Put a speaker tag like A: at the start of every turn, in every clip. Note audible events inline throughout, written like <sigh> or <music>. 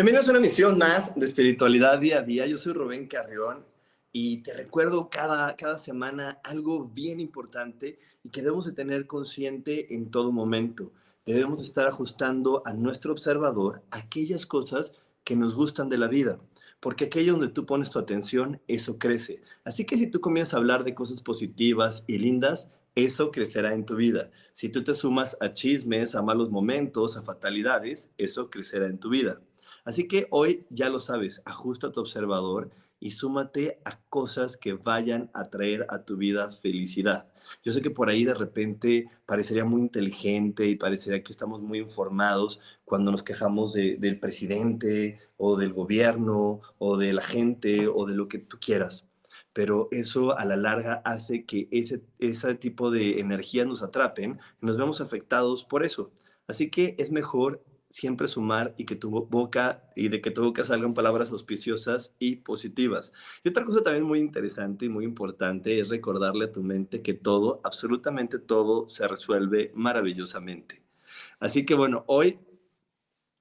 A: Bienvenidos a una emisión más de Espiritualidad Día a Día. Yo soy Rubén Carrión y te recuerdo cada, cada semana algo bien importante y que debemos de tener consciente en todo momento. Debemos estar ajustando a nuestro observador aquellas cosas que nos gustan de la vida, porque aquello donde tú pones tu atención, eso crece. Así que si tú comienzas a hablar de cosas positivas y lindas, eso crecerá en tu vida. Si tú te sumas a chismes, a malos momentos, a fatalidades, eso crecerá en tu vida. Así que hoy ya lo sabes, ajusta tu observador y súmate a cosas que vayan a traer a tu vida felicidad. Yo sé que por ahí de repente parecería muy inteligente y parecería que estamos muy informados cuando nos quejamos del presidente o del gobierno o de la gente o de lo que tú quieras. Pero eso a la larga hace que ese, ese tipo de energía nos atrapen y nos vemos afectados por eso. Así que es mejor siempre sumar y que tu boca y de que tu boca salgan palabras auspiciosas y positivas. Y otra cosa también muy interesante y muy importante es recordarle a tu mente que todo, absolutamente todo, se resuelve maravillosamente. Así que bueno, hoy,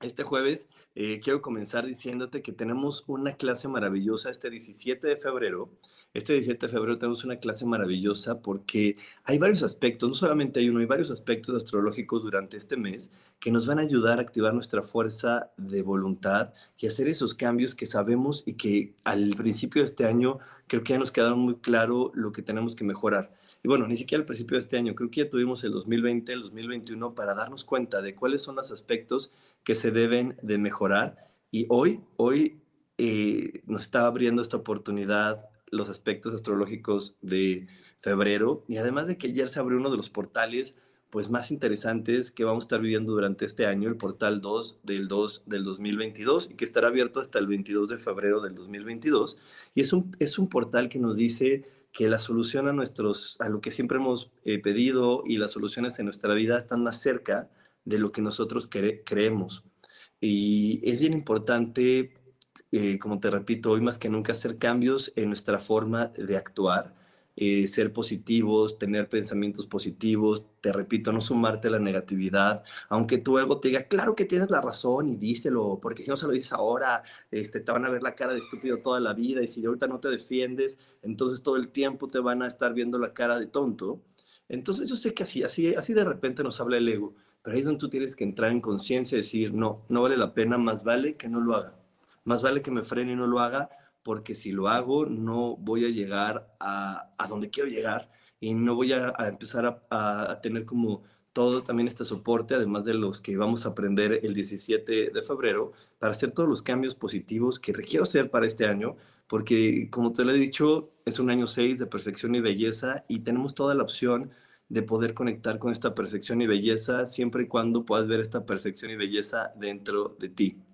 A: este jueves, eh, quiero comenzar diciéndote que tenemos una clase maravillosa este 17 de febrero este 17 de febrero tenemos una clase maravillosa porque hay varios aspectos, no solamente hay uno, hay varios aspectos astrológicos durante este mes que nos van a ayudar a activar nuestra fuerza de voluntad y hacer esos cambios que sabemos y que al principio de este año creo que ya nos quedaron muy claro lo que tenemos que mejorar. Y bueno, ni siquiera al principio de este año, creo que ya tuvimos el 2020, el 2021 para darnos cuenta de cuáles son los aspectos que se deben de mejorar. Y hoy, hoy eh, nos está abriendo esta oportunidad los aspectos astrológicos de febrero y además de que ayer se abrió uno de los portales pues más interesantes que vamos a estar viviendo durante este año, el portal 2 del 2 del 2022 y que estará abierto hasta el 22 de febrero del 2022 y es un es un portal que nos dice que la solución a nuestros a lo que siempre hemos eh, pedido y las soluciones en nuestra vida están más cerca de lo que nosotros creemos. Y es bien importante eh, como te repito, hoy más que nunca hacer cambios en nuestra forma de actuar, eh, ser positivos, tener pensamientos positivos, te repito, no sumarte a la negatividad, aunque tu ego te diga, claro que tienes la razón y díselo, porque si no se lo dices ahora, este, te van a ver la cara de estúpido toda la vida y si ahorita no te defiendes, entonces todo el tiempo te van a estar viendo la cara de tonto. Entonces yo sé que así, así, así de repente nos habla el ego, pero ahí es donde tú tienes que entrar en conciencia y decir, no, no vale la pena, más vale que no lo haga. Más vale que me frene y no lo haga, porque si lo hago no voy a llegar a, a donde quiero llegar y no voy a, empezar a, a, tener como todo también este soporte, además de los que vamos a aprender el 17 de febrero, para hacer todos los cambios positivos que requiero hacer para este año, porque como te lo he dicho, es un año 6 de perfección y belleza y tenemos toda la opción de poder conectar con esta perfección y belleza siempre y cuando puedas ver esta perfección y belleza dentro de ti.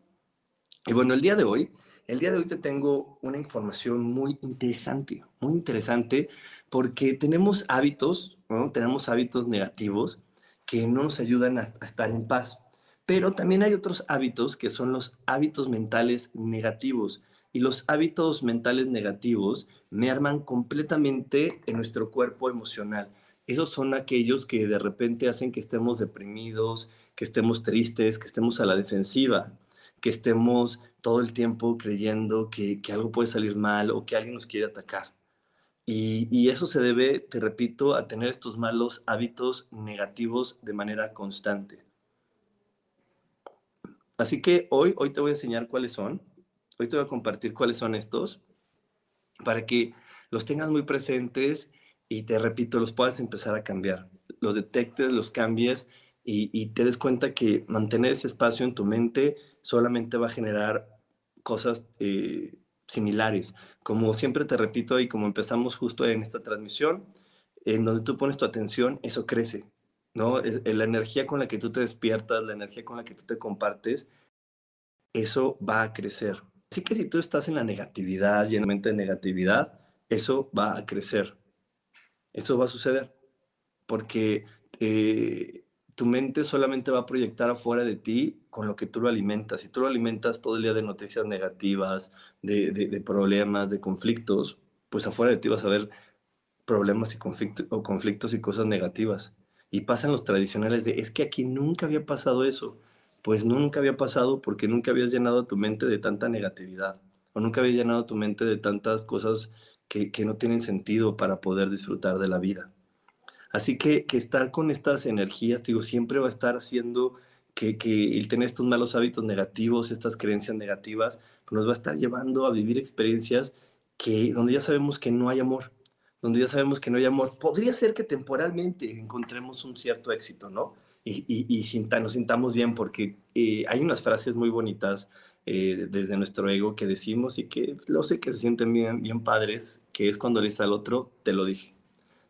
A: Y bueno, el día de hoy, el día de hoy te tengo una información muy interesante, muy interesante, porque tenemos hábitos, ¿no? Tenemos hábitos negativos que no nos ayudan a, estar en paz. Pero también hay otros hábitos que son los hábitos mentales negativos. Y los hábitos mentales negativos me arman completamente en nuestro cuerpo emocional. Esos son aquellos que de repente hacen que estemos deprimidos, que estemos tristes, que estemos a la defensiva que estemos todo el tiempo creyendo que, algo puede salir mal o que alguien nos quiere atacar. Y, y, eso se debe, te repito, a tener estos malos hábitos negativos de manera constante. Así que hoy, hoy te voy a enseñar cuáles son. Hoy te voy a compartir cuáles son estos para que los tengas muy presentes y te repito, los puedas empezar a cambiar. Los detectes, los cambies y, te des cuenta que mantener ese espacio en tu mente solamente va a generar cosas eh, similares. Como siempre te repito y como empezamos justo en esta transmisión, en donde tú pones tu atención, eso crece, ¿no? La energía con la que tú te despiertas, la energía con la que tú te compartes, eso va a crecer. Así que si tú estás en la negatividad y mente de negatividad, eso va a crecer. Eso va a suceder. Porque eh, tu mente solamente va a proyectar afuera de ti con lo que tú lo alimentas. Si tú lo alimentas todo el día de noticias negativas, de, problemas, de conflictos, pues afuera de ti vas a ver problemas y conflictos, o conflictos y cosas negativas. Y pasan los tradicionales de, es que aquí nunca había pasado eso. Pues nunca había pasado porque nunca habías llenado tu mente de tanta negatividad. O nunca habías llenado tu mente de tantas cosas que, que no tienen sentido para poder disfrutar de la vida. Así que, que estar con estas energías, digo, siempre va a estar haciendo que, que, el tener estos malos hábitos negativos, estas creencias negativas, pues nos va a estar llevando a vivir experiencias que, donde ya sabemos que no hay amor, donde ya sabemos que no hay amor. Podría ser que temporalmente encontremos un cierto éxito, ¿no? Y, y, y nos sintamos bien, porque eh, hay unas frases muy bonitas eh, desde nuestro ego que decimos y que lo sé que se sienten bien, bien padres, que es cuando le dices al otro, te lo dije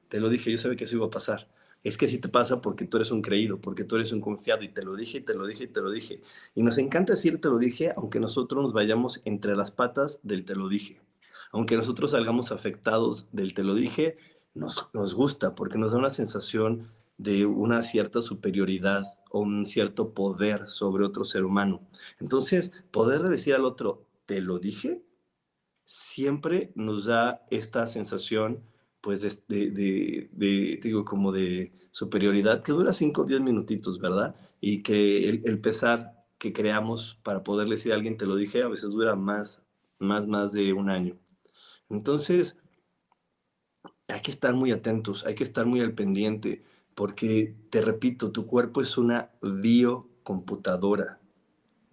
A: te lo dije, yo sabía que eso iba a pasar. Es que si te pasa porque tú eres un creído, porque tú eres un confiado y te lo dije, y te lo dije, y te lo dije. Y nos encanta decir te lo dije, aunque nosotros nos vayamos entre las patas del te lo dije. Aunque nosotros salgamos afectados del te lo dije, nos, nos gusta porque nos da una sensación de una cierta superioridad o un cierto poder sobre otro ser humano. Entonces, poder decir al otro, te lo dije, siempre nos da esta sensación pues de, digo, como de superioridad que dura 5 o 10 minutitos, ¿verdad? Y que el, pesar que creamos para poder decir a alguien, te lo dije, a veces dura más, más, más de un año. Entonces, hay que estar muy atentos, hay que estar muy al pendiente, porque te repito, tu cuerpo es una biocomputadora,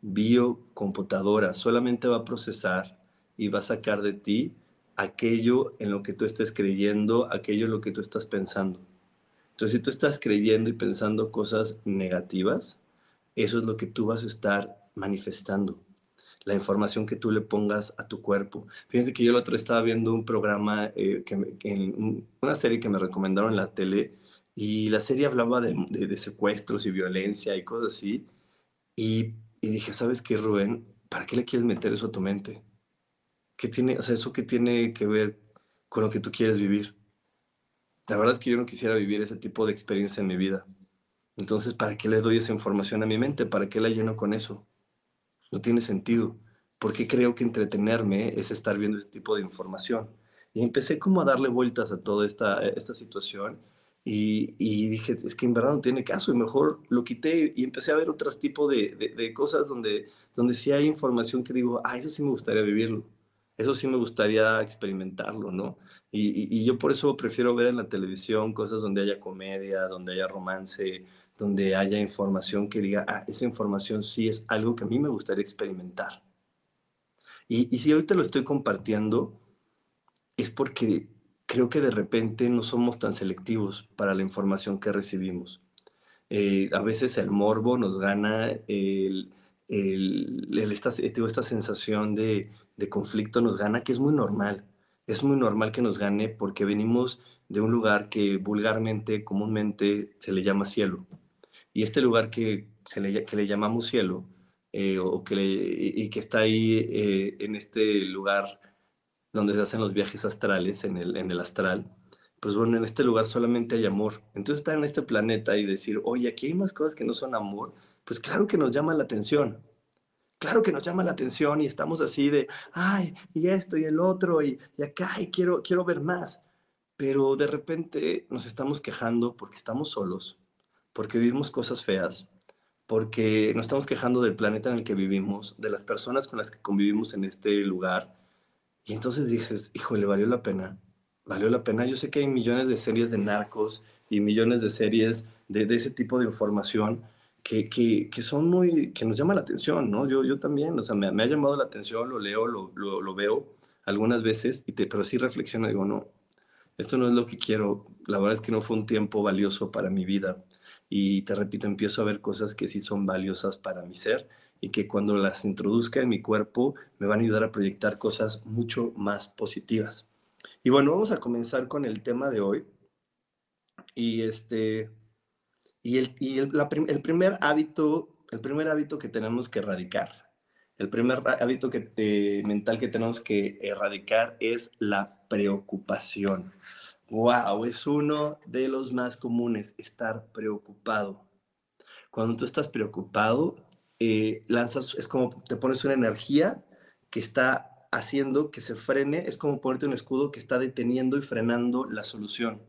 A: biocomputadora, solamente va a procesar y va a sacar de ti aquello en lo que tú estés creyendo, aquello en lo que tú estás pensando. Entonces, si tú estás creyendo y pensando cosas negativas, eso es lo que tú vas a estar manifestando. La información que tú le pongas a tu cuerpo. Fíjense que yo la otra estaba viendo un programa, eh, en una serie que me recomendaron en la tele, y la serie hablaba de, de, secuestros y violencia y cosas así. Y, y dije, ¿sabes qué, Rubén? ¿Para qué le quieres meter eso a tu mente? ¿Qué tiene, o sea, eso que tiene que ver con lo que tú quieres vivir? La verdad es que yo no quisiera vivir ese tipo de experiencia en mi vida. Entonces, ¿para qué le doy esa información a mi mente? ¿Para qué la lleno con eso? No tiene sentido. Porque creo que entretenerme es estar viendo ese tipo de información. Y empecé como a darle vueltas a toda esta, esta situación y, y, dije, es que en verdad no tiene caso y mejor lo quité y empecé a ver otros tipos de, de, de, cosas donde, donde sí hay información que digo, ah, eso sí me gustaría vivirlo. Eso sí me gustaría experimentarlo, ¿no? Y, yo por eso prefiero ver en la televisión cosas donde haya comedia, donde haya romance, donde haya información que diga, ah, esa información sí es algo que a mí me gustaría experimentar. Y, si hoy te lo estoy compartiendo, es porque creo que de repente no somos tan selectivos para la información que recibimos. Eh, a veces el morbo nos gana el, esta, esta sensación de, de conflicto nos gana, que es muy normal. Es muy normal que nos gane porque venimos de un lugar que vulgarmente, comúnmente se le llama cielo. Y este lugar que, se le, que le llamamos cielo, eh, o que y que está ahí eh, en este lugar donde se hacen los viajes astrales, en el, en el astral, pues bueno, en este lugar solamente hay amor. Entonces estar en este planeta y decir, oye, aquí hay más cosas que no son amor, pues claro que nos llama la atención claro que nos llama la atención y estamos así de, ay, y esto y el otro y, acá, y quiero, quiero ver más. Pero de repente nos estamos quejando porque estamos solos, porque vivimos cosas feas, porque nos estamos quejando del planeta en el que vivimos, de las personas con las que convivimos en este lugar. Y entonces dices, híjole, valió la pena, valió la pena. Yo sé que hay millones de series de narcos y millones de series de ese tipo de información, que, que, que, son muy, que nos llama la atención, ¿no? Yo, yo también, o sea, me, me ha llamado la atención, lo leo, lo, lo, veo, algunas veces, y te, pero sí reflexiono, digo, no, esto no es lo que quiero, la verdad es que no fue un tiempo valioso para mi vida. Y te repito, empiezo a ver cosas que sí son valiosas para mi ser y que cuando las introduzca en mi cuerpo me van a ayudar a proyectar cosas mucho más positivas. Y bueno, vamos a comenzar con el tema de hoy. Y este, y el, el, el primer hábito, el primer hábito que tenemos que erradicar, el primer hábito que, eh, mental que tenemos que erradicar es la preocupación. Wow, es uno de los más comunes, estar preocupado. Cuando tú estás preocupado, eh, lanzas, es como te pones una energía que está haciendo que se frene, es como ponerte un escudo que está deteniendo y frenando la solución.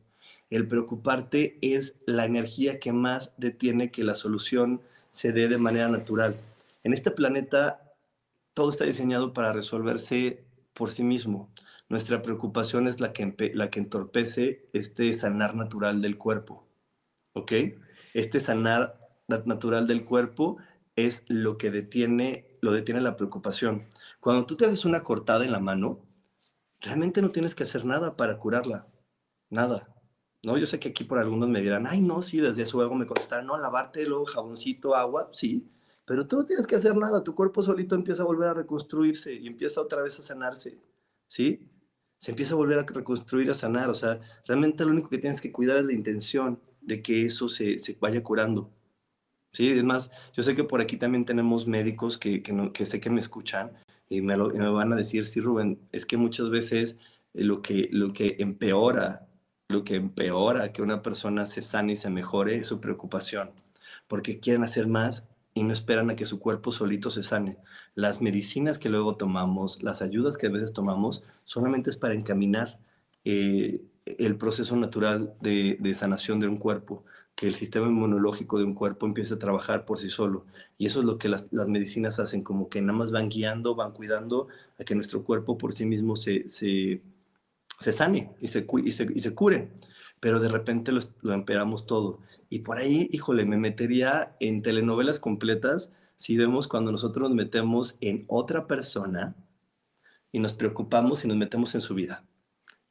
A: El preocuparte es la energía que más detiene que la solución se dé de manera natural. En este planeta todo está diseñado para resolverse por sí mismo. Nuestra preocupación es la que, la que entorpece este sanar natural del cuerpo. ¿Ok? Este sanar natural del cuerpo es lo que detiene, lo detiene la preocupación. Cuando tú te haces una cortada en la mano, realmente no tienes que hacer nada para curarla. Nada. ¿No? Yo sé que aquí por algunos me dirán, ay, no, sí, desde su ego me contestaron, no, lavártelo, jaboncito, agua, sí, pero tú no tienes que hacer nada, tu cuerpo solito empieza a volver a reconstruirse y empieza otra vez a sanarse, ¿sí? Se empieza a volver a reconstruir, a sanar, o sea, realmente lo único que tienes que cuidar es la intención de que eso se, se vaya curando. Sí, es más, yo sé que por aquí también tenemos médicos que, que, no, que sé que me escuchan y me, lo, me, van a decir, sí, Rubén, es que muchas veces lo que, lo que empeora lo que empeora que una persona se sane y se mejore es su preocupación, porque quieren hacer más y no esperan a que su cuerpo solito se sane. Las medicinas que luego tomamos, las ayudas que a veces tomamos, solamente es para encaminar eh, el proceso natural de, sanación de un cuerpo, que el sistema inmunológico de un cuerpo empiece a trabajar por sí solo. Y eso es lo que las, medicinas hacen, como que nada más van guiando, van cuidando a que nuestro cuerpo por sí mismo se se sane y se, y se, y se cure, pero de repente lo, lo emperamos todo. Y por ahí, híjole, me metería en telenovelas completas si vemos cuando nosotros nos metemos en otra persona y nos preocupamos y nos metemos en su vida.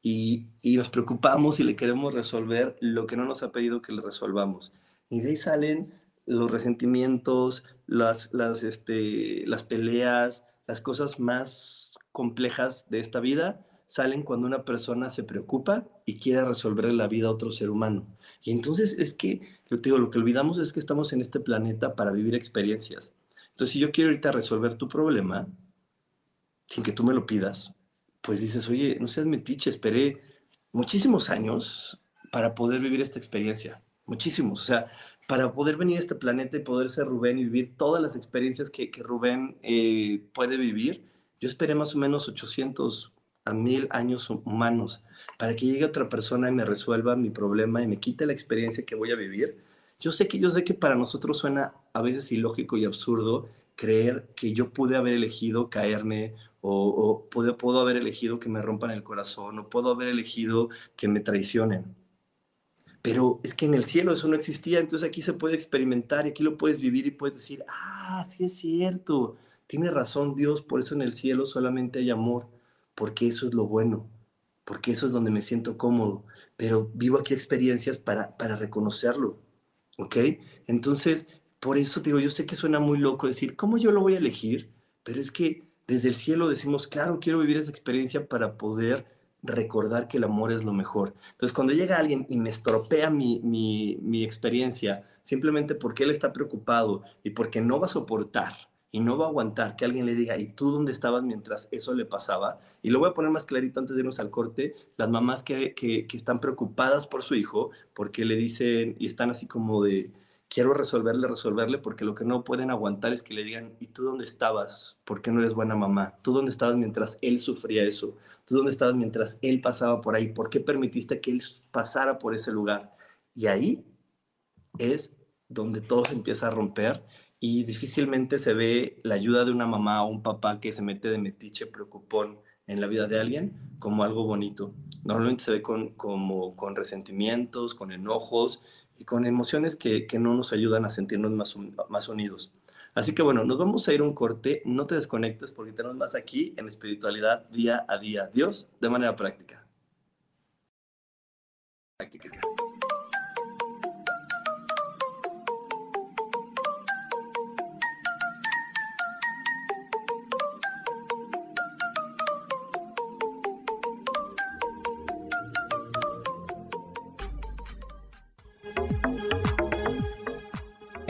A: Y, y, nos preocupamos y le queremos resolver lo que no nos ha pedido que le resolvamos. Y de ahí salen los resentimientos, las, las, este, las peleas, las cosas más complejas de esta vida salen cuando una persona se preocupa y quiere resolver la vida a otro ser humano. Y entonces es que, yo te digo, lo que olvidamos es que estamos en este planeta para vivir experiencias. Entonces, si yo quiero ahorita resolver tu problema, sin que tú me lo pidas, pues dices, oye, no seas metiche, esperé muchísimos años para poder vivir esta experiencia. Muchísimos. O sea, para poder venir a este planeta y poder ser Rubén y vivir todas las experiencias que, que Rubén eh, puede vivir, yo esperé más o menos 800, a mil años humanos para que llegue otra persona y me resuelva mi problema y me quite la experiencia que voy a vivir. Yo sé que yo sé que para nosotros suena a veces ilógico y absurdo creer que yo pude haber elegido caerme o, puedo, puedo haber elegido que me rompan el corazón o puedo haber elegido que me traicionen. Pero es que en el cielo eso no existía, entonces aquí se puede experimentar y aquí lo puedes vivir y puedes decir, ah, sí es cierto, tiene razón Dios, por eso en el cielo solamente hay amor porque eso es lo bueno, porque eso es donde me siento cómodo, pero vivo aquí experiencias para, para reconocerlo, ¿ok? Entonces, por eso digo, yo sé que suena muy loco decir, ¿cómo yo lo voy a elegir? Pero es que desde el cielo decimos, claro, quiero vivir esa experiencia para poder recordar que el amor es lo mejor. Entonces, cuando llega alguien y me estropea mi, mi, mi experiencia simplemente porque él está preocupado y porque no va a soportar y no va a aguantar que alguien le diga, ¿y tú dónde estabas mientras eso le pasaba? Y lo voy a poner más clarito antes de irnos al corte, las mamás que, que, están preocupadas por su hijo, porque le dicen y están así como de, quiero resolverle, resolverle, porque lo que no pueden aguantar es que le digan, ¿y tú dónde estabas? ¿Por qué no eres buena mamá? ¿Tú dónde estabas mientras él sufría eso? ¿Tú dónde estabas mientras él pasaba por ahí? ¿Por qué permitiste que él pasara por ese lugar? Y ahí es donde todo se empieza a romper y difícilmente se ve la ayuda de una mamá o un papá que se mete de metiche preocupón en la vida de alguien como algo bonito. Normalmente se ve con, como, con resentimientos, con enojos y con emociones que, que no nos ayudan a sentirnos más, más unidos. Así que bueno, nos vamos a ir un corte, no te desconectes porque tenemos más aquí en espiritualidad día a día. Dios de manera práctica. Práctica.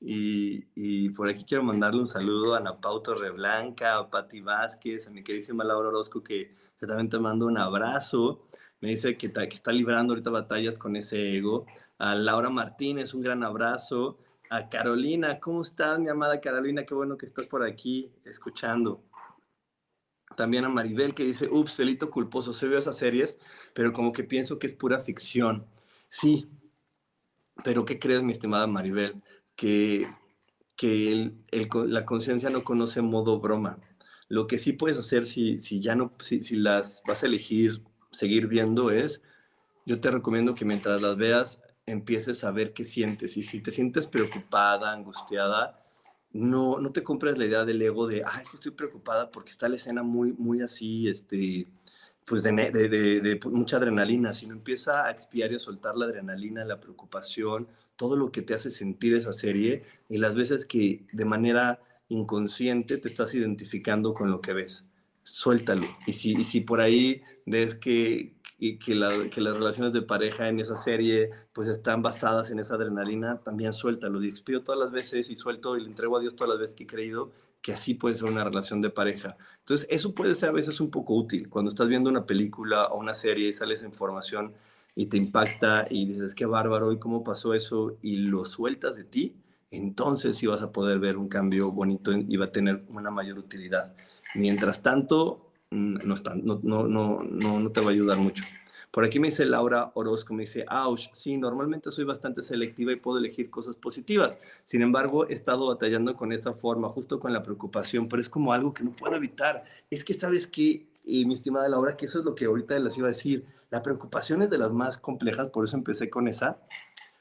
A: Y, por aquí quiero mandarle un saludo a Ana Pau Torreblanca, a Patti Vázquez, a mi queridísima Laura Orozco, que también te mando un abrazo. Me dice que, que está librando ahorita batallas con ese ego. A Laura Martínez, un gran abrazo. A Carolina, ¿cómo estás, mi amada Carolina? Qué bueno que estás por aquí escuchando. También a Maribel, que dice, ups, delito culposo. Se veo esas series, pero como que pienso que es pura ficción. Sí, pero ¿qué crees, mi estimada Maribel? Que, que la conciencia no conoce modo broma. Lo que sí puedes hacer si, si ya no, si, si, las vas a elegir seguir viendo es, yo te recomiendo que mientras las veas empieces a ver qué sientes. Y si te sientes preocupada, angustiada, no, no te compres la idea del ego de, ah, es que estoy preocupada porque está la escena muy, muy así, este, pues de, de, mucha adrenalina, sino empieza a expiar y a soltar la adrenalina, la preocupación, todo lo que te hace sentir esa serie y las veces que de manera inconsciente te estás identificando con lo que ves. Suéltalo. Y si, por ahí ves que, que, las relaciones de pareja en esa serie pues están basadas en esa adrenalina, también suéltalo. Y expido todas las veces y suelto y le entrego a Dios todas las veces que he creído que así puede ser una relación de pareja. Entonces, eso puede ser a veces un poco útil. Cuando estás viendo una película o una serie y sales información y te impacta y dices, qué bárbaro, ¿y cómo pasó eso? Y lo sueltas de ti, entonces sí vas a poder ver un cambio bonito y va a tener una mayor utilidad. Mientras tanto, no, no, no, no, no te va a ayudar mucho. Por aquí me dice Laura Orozco, me dice, ouch, sí, normalmente soy bastante selectiva y puedo elegir cosas positivas. Sin embargo, he estado batallando con esa forma, justo con la preocupación, pero es como algo que no puedo evitar. Es que, ¿sabes qué, y mi estimada Laura? Que eso es lo que ahorita les iba a decir. La preocupación es de las más complejas, por eso empecé con esa,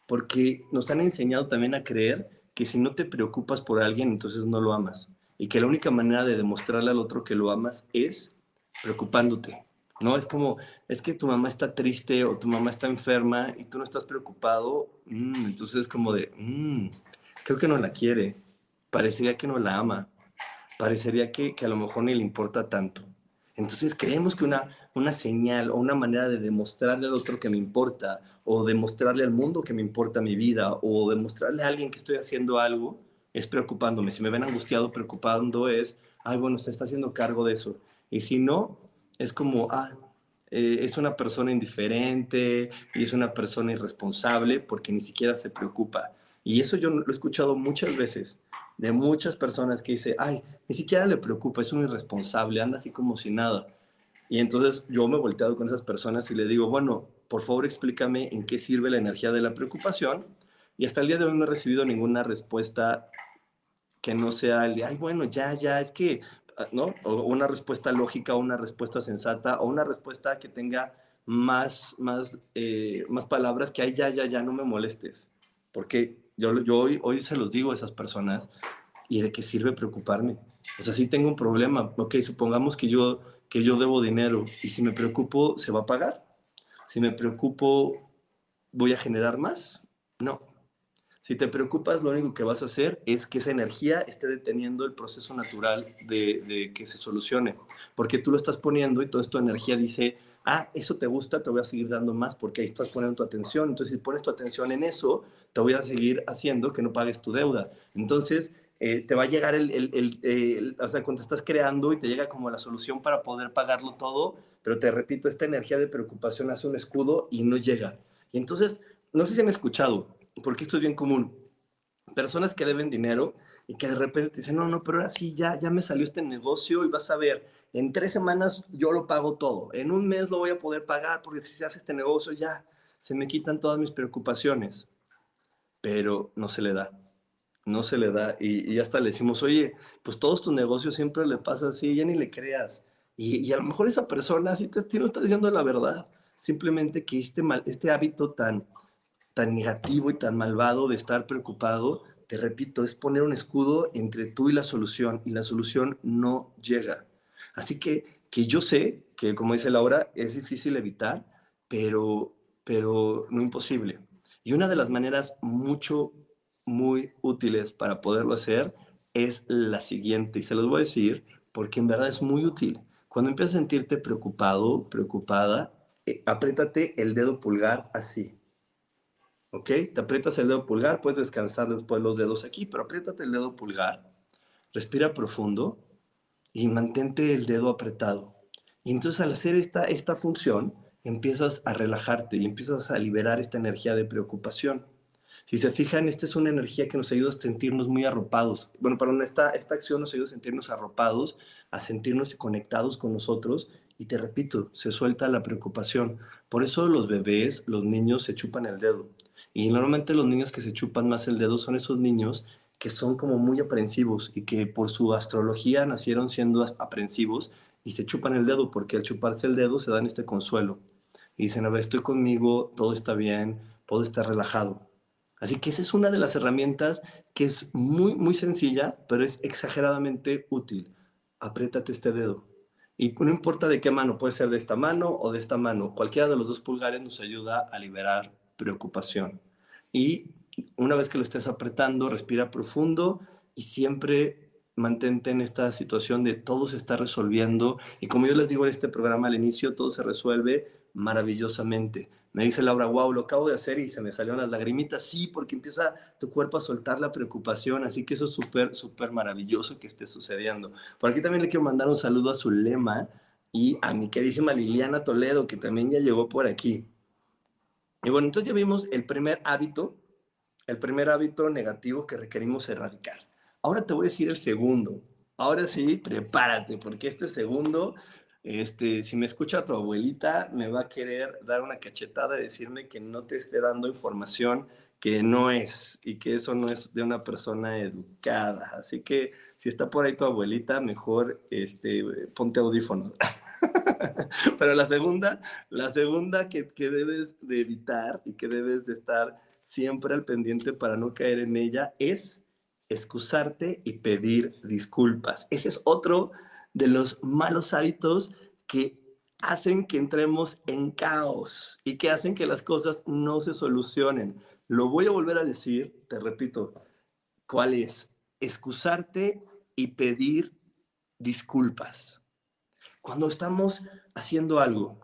A: porque nos han enseñado también a creer que si no te preocupas por alguien, entonces no lo amas. Y que la única manera de demostrarle al otro que lo amas es preocupándote. ¿no? Es como, es que tu mamá está triste o tu mamá está enferma y tú no estás preocupado, mm, entonces es como de, mm, creo que no la quiere, parecería que no la ama, parecería que, que, a lo mejor ni le importa tanto. Entonces creemos que una, una señal o una manera de demostrarle al otro que me importa, o demostrarle al mundo que me importa mi vida, o demostrarle a alguien que estoy haciendo algo, es preocupándome. Si me ven angustiado, preocupando es, ay, bueno, se está haciendo cargo de eso. Y si no, es como, ah, eh, es una persona indiferente y es una persona irresponsable porque ni siquiera se preocupa. Y eso yo lo he escuchado muchas veces de muchas personas que dice, ay, ni siquiera le preocupa, es un irresponsable, anda así como si nada. Y entonces yo me he volteado con esas personas y le digo, bueno, por favor explícame en qué sirve la energía de la preocupación. Y hasta el día de hoy no he recibido ninguna respuesta que no sea el de, ay, bueno, ya, ya, es que ¿no? O una respuesta lógica, una respuesta sensata, o una respuesta que tenga más, más, eh, más palabras que, ay, ya, ya, ya, no me molestes. Porque yo, yo hoy, hoy se los digo a esas personas, ¿y de qué sirve preocuparme? O sea, si tengo un problema, ok, supongamos que yo, que yo debo dinero, y si me preocupo, ¿se va a pagar? Si me preocupo, ¿voy a generar más? No, si te preocupas, lo único que vas a hacer es que esa energía esté deteniendo el proceso natural de, que se solucione, porque tú lo estás poniendo y toda tu energía dice, ah, eso te gusta, te voy a seguir dando más porque ahí estás poniendo tu atención. Entonces, si pones tu atención en eso, te voy a seguir haciendo que no pagues tu deuda. Entonces, eh, te va a llegar el, el, el, o sea, cuando estás creando y te llega como la solución para poder pagarlo todo, pero te repito, esta energía de preocupación hace un escudo y no llega. Y entonces, no sé si han escuchado, porque esto es bien común. Personas que deben dinero y que de repente dicen, no, no, pero ahora sí, ya, ya me salió este negocio y vas a ver, en tres semanas yo lo pago todo, en un mes lo voy a poder pagar porque si se hace este negocio ya se me quitan todas mis preocupaciones. Pero no se le da, no se le da. Y, y hasta le decimos, oye, pues todos tus negocios siempre le pasa así, ya ni le creas. Y, y a lo mejor esa persona sí te, no está diciendo la verdad. Simplemente que este, mal, este hábito tan, tan negativo y tan malvado de estar preocupado, te repito, es poner un escudo entre tú y la solución y la solución no llega. Así que, que yo sé que, como dice Laura, es difícil evitar, pero, pero no imposible. Y una de las maneras mucho, muy útiles para poderlo hacer es la siguiente, y se los voy a decir porque en verdad es muy útil. Cuando empiezas a sentirte preocupado, preocupada, eh, apriétate el dedo pulgar así. ¿ok? Te aprietas el dedo pulgar, puedes descansar después los dedos aquí, pero apriétate el dedo pulgar, respira profundo y mantente el dedo apretado. Y entonces al hacer esta, esta función, empiezas a relajarte y empiezas a liberar esta energía de preocupación. Si se fijan, esta es una energía que nos ayuda a sentirnos muy arropados. Bueno, para esta, esta acción nos ayuda a sentirnos arropados, a sentirnos conectados con nosotros. Y te repito, se suelta la preocupación. Por eso los bebés, los niños se chupan el dedo. Y normalmente los niños que se chupan más el dedo son esos niños que son como muy aprensivos y que por su astrología nacieron siendo aprensivos y se chupan el dedo porque al chuparse el dedo se dan este consuelo. Y dicen, a ver, estoy conmigo, todo está bien, puedo estar relajado. Así que esa es una de las herramientas que es muy, muy sencilla, pero es exageradamente útil. Apriétate este dedo. Y no importa de qué mano, puede ser de esta mano o de esta mano, cualquiera de los dos pulgares nos ayuda a liberar preocupación. Y una vez que lo estés apretando, respira profundo y siempre mantente en esta situación de todo se está resolviendo. Y como yo les digo en este programa al inicio, todo se resuelve maravillosamente. Me dice Laura, wow, lo acabo de hacer y se me salieron las lagrimitas. Sí, porque empieza tu cuerpo a soltar la preocupación, así que eso es súper, súper maravilloso que esté sucediendo. Por aquí también le quiero mandar un saludo a Zulema y a mi queridísima Liliana Toledo, que también ya llegó por aquí. Y bueno, entonces ya vimos el primer hábito, el primer hábito negativo que requerimos erradicar. Ahora te voy a decir el segundo. Ahora sí, prepárate, porque este segundo, este, si me escucha tu abuelita, me va a querer dar una cachetada y decirme que no te esté dando información que no es y que eso no es de una persona educada. Así que si está por ahí tu abuelita, mejor este, ponte audífonos. <laughs> Pero la segunda, la segunda que, que debes de evitar y que debes de estar siempre al pendiente para no caer en ella es excusarte y pedir disculpas. Ese es otro de los malos hábitos que hacen que entremos en caos y que hacen que las cosas no se solucionen. Lo voy a volver a decir, te repito, ¿cuál es? Excusarte y pedir disculpas. Cuando estamos haciendo algo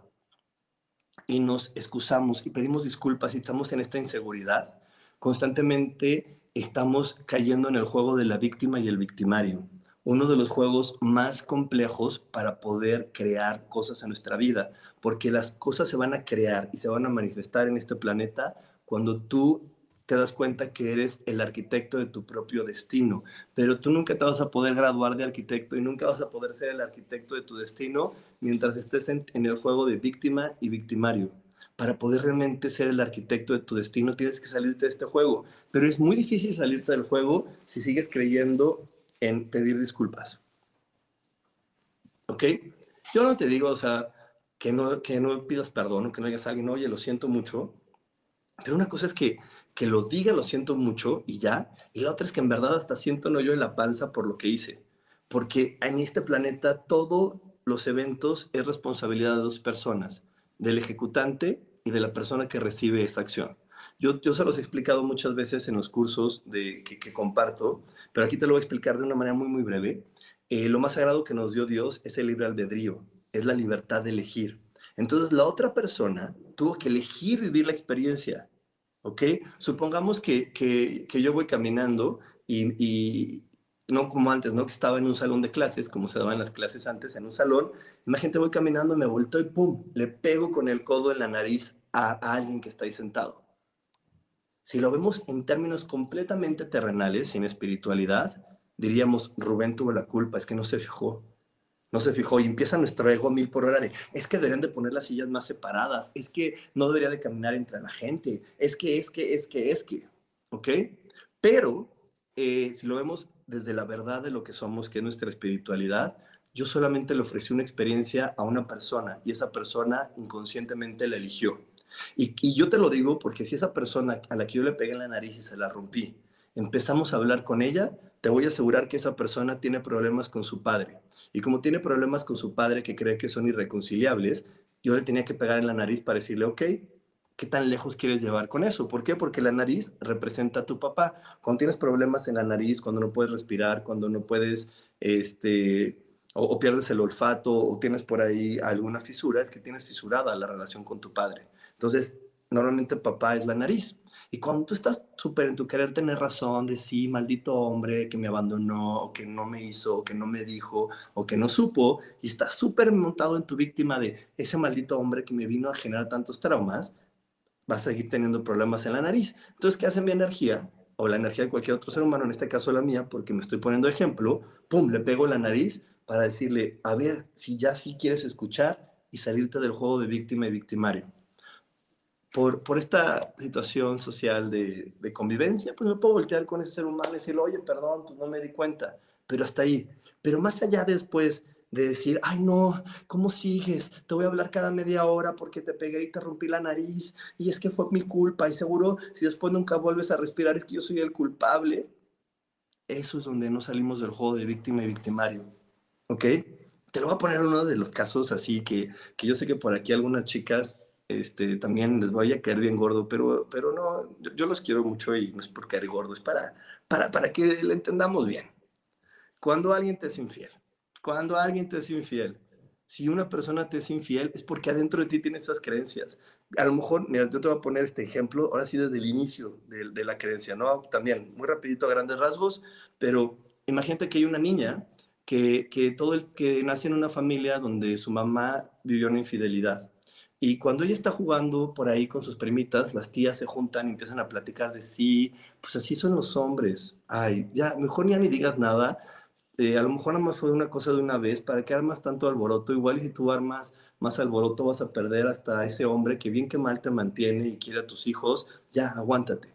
A: y nos excusamos y pedimos disculpas y estamos en esta inseguridad, constantemente estamos cayendo en el juego de la víctima y el victimario, uno de los juegos más complejos para poder crear cosas en nuestra vida, porque las cosas se van a crear y se van a manifestar en este planeta cuando tú te das cuenta que eres el arquitecto de tu propio destino, pero tú nunca te vas a poder graduar de arquitecto y nunca vas a poder ser el arquitecto de tu destino mientras estés en, el juego de víctima y victimario. Para poder realmente ser el arquitecto de tu destino tienes que salirte de este juego, pero es muy difícil salirte del juego si sigues creyendo en pedir disculpas. ¿Ok? Yo no te digo, o sea, que no, que no pidas perdón o que no digas a alguien, oye, lo siento mucho. Pero una cosa es que, que lo diga, lo siento mucho y ya. Y la otra es que en verdad hasta siento no yo en la panza por lo que hice. Porque en este planeta todos los eventos es responsabilidad de dos personas, del ejecutante y de la persona que recibe esa acción. Yo, yo se los he explicado muchas veces en los cursos de, que, que comparto, pero aquí te lo voy a explicar de una manera muy, muy breve. Eh, lo más sagrado que nos dio Dios es el libre albedrío, es la libertad de elegir. Entonces la otra persona tuvo que elegir vivir la experiencia, ¿ok? Supongamos que, que, que yo voy caminando y, y, no como antes, ¿no? Que estaba en un salón de clases, como se daban las clases antes, en un salón. Imagínate, voy caminando, me volto y ¡pum! Le pego con el codo en la nariz a, a alguien que está ahí sentado. Si lo vemos en términos completamente terrenales, sin espiritualidad, diríamos, Rubén tuvo la culpa, es que no se fijó. No se fijó y empieza nuestro ego a mil por hora de, es que deberían de poner las sillas más separadas, es que no debería de caminar entre la gente, es que, es que, es que, es que, ¿ok? Pero eh, si lo vemos desde la verdad de lo que somos, que es nuestra espiritualidad, yo solamente le ofrecí una experiencia a una persona y esa persona inconscientemente la eligió. Y, y, yo te lo digo porque si esa persona a la que yo le pegué en la nariz y se la rompí, empezamos a hablar con ella, te voy a asegurar que esa persona tiene problemas con su padre. Y como tiene problemas con su padre que cree que son irreconciliables, yo le tenía que pegar en la nariz para decirle, ok, ¿qué tan lejos quieres llevar con eso? ¿Por qué? Porque la nariz representa a tu papá. Cuando tienes problemas en la nariz, cuando no puedes respirar, cuando no puedes, este, o, o pierdes el olfato, o tienes por ahí alguna fisura, es que tienes fisurada la relación con tu padre. Entonces, normalmente papá es la nariz. Y cuando tú estás súper en tu querer tener razón de sí, maldito hombre que me abandonó, o que no me hizo, o que no me dijo, o que no supo, y estás súper montado en tu víctima de ese maldito hombre que me vino a generar tantos traumas, vas a seguir teniendo problemas en la nariz. Entonces, ¿qué hace mi energía? O la energía de cualquier otro ser humano, en este caso la mía, porque me estoy poniendo ejemplo, pum, le pego la nariz para decirle, a ver, si ya sí quieres escuchar y salirte del juego de víctima y victimario por, por esta situación social de, de, convivencia, pues me puedo voltear con ese ser humano y decirle, oye, perdón, pues no me di cuenta, pero hasta ahí. Pero más allá después de decir, ay no, ¿cómo sigues? Te voy a hablar cada media hora porque te pegué y te rompí la nariz y es que fue mi culpa y seguro si después nunca vuelves a respirar es que yo soy el culpable. Eso es donde no salimos del juego de víctima y victimario, ¿ok? Te lo voy a poner uno de los casos así que, que yo sé que por aquí algunas chicas este, también les voy a caer bien gordo, pero, pero no, yo, los quiero mucho y no es por caer gordo, es para, para, para que le entendamos bien. Cuando alguien te es infiel, cuando alguien te es infiel, si una persona te es infiel es porque adentro de ti tiene esas creencias. A lo mejor, mira, yo te voy a poner este ejemplo, ahora sí desde el inicio de, de la creencia, ¿no? También, muy rapidito a grandes rasgos, pero imagínate que hay una niña que, que todo el que nace en una familia donde su mamá vivió una infidelidad y cuando ella está jugando por ahí con sus primitas, las tías se juntan y empiezan a platicar de sí, pues así son los hombres. Ay, ya, mejor ya ni digas nada. Eh, a lo mejor nada más fue una cosa de una vez, ¿para que armas tanto alboroto? Igual y si tú armas más alboroto vas a perder hasta ese hombre que bien que mal te mantiene y quiere a tus hijos, ya, aguántate.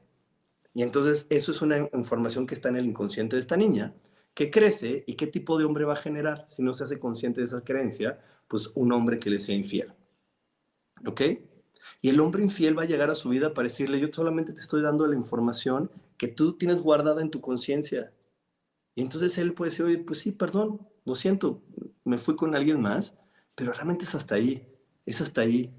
A: Y entonces eso es una información que está en el inconsciente de esta niña, que crece y qué tipo de hombre va a generar si no se hace consciente de esa creencia, pues un hombre que le sea infiel. ¿Ok? Y el hombre infiel va a llegar a su vida para decirle, yo solamente te estoy dando la información que tú tienes guardada en tu conciencia. Y entonces él puede decir, oye, pues sí, perdón, lo siento, me fui con alguien más, pero realmente es hasta ahí, es hasta ahí.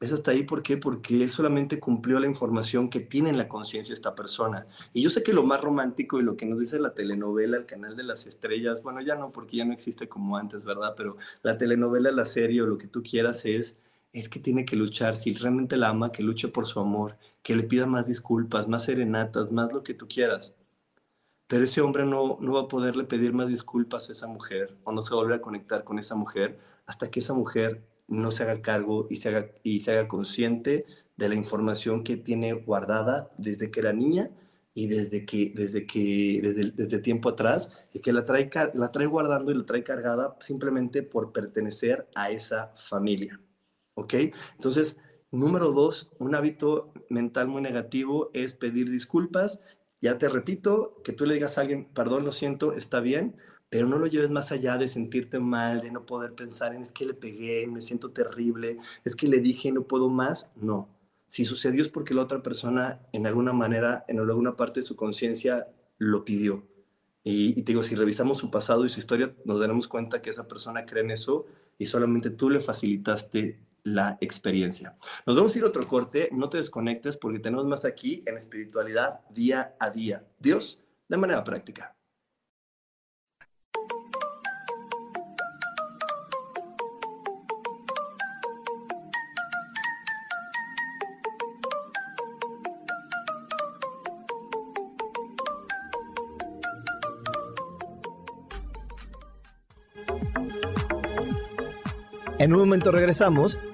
A: Es hasta ahí, ¿por qué? Porque él solamente cumplió la información que tiene en la conciencia esta persona. Y yo sé que lo más romántico y lo que nos dice la telenovela, el canal de las estrellas, bueno, ya no, porque ya no existe como antes, ¿verdad? Pero la telenovela, la serie o lo que tú quieras es es que tiene que luchar, si realmente la ama, que luche por su amor, que le pida más disculpas, más serenatas, más lo que tú quieras. Pero ese hombre no, no va a poderle pedir más disculpas a esa mujer o no se va a volver a conectar con esa mujer hasta que esa mujer no se haga cargo y se haga, y se haga consciente de la información que tiene guardada desde que era niña y desde que desde que desde, desde tiempo atrás y que la trae la trae guardando y la trae cargada simplemente por pertenecer a esa familia. ¿Ok? Entonces, número dos, un hábito mental muy negativo es pedir disculpas. Ya te repito, que tú le digas a alguien, perdón, lo siento, está bien, pero no lo lleves más allá de sentirte mal, de no poder pensar en es que le pegué, me siento terrible, es que le dije no puedo más. No. Si sucedió es porque la otra persona en alguna manera, en alguna parte de su conciencia lo pidió. Y, y, te digo, si revisamos su pasado y su historia, nos daremos cuenta que esa persona cree en eso y solamente tú le facilitaste la experiencia. Nos vamos a ir a otro corte, no te desconectes porque tenemos más aquí en espiritualidad día a día. Dios, de manera práctica.
B: En un momento regresamos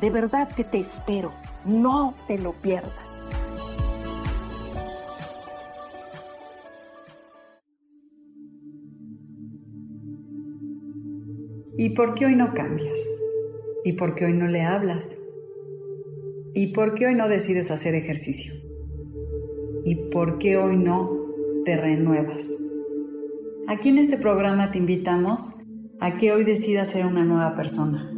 C: De verdad que te espero. No te lo pierdas.
D: ¿Y por qué hoy no cambias? ¿Y por qué hoy no le hablas? ¿Y por qué hoy no decides hacer ejercicio? ¿Y por qué hoy no te renuevas? Aquí en este programa te invitamos a que hoy decidas ser una nueva persona.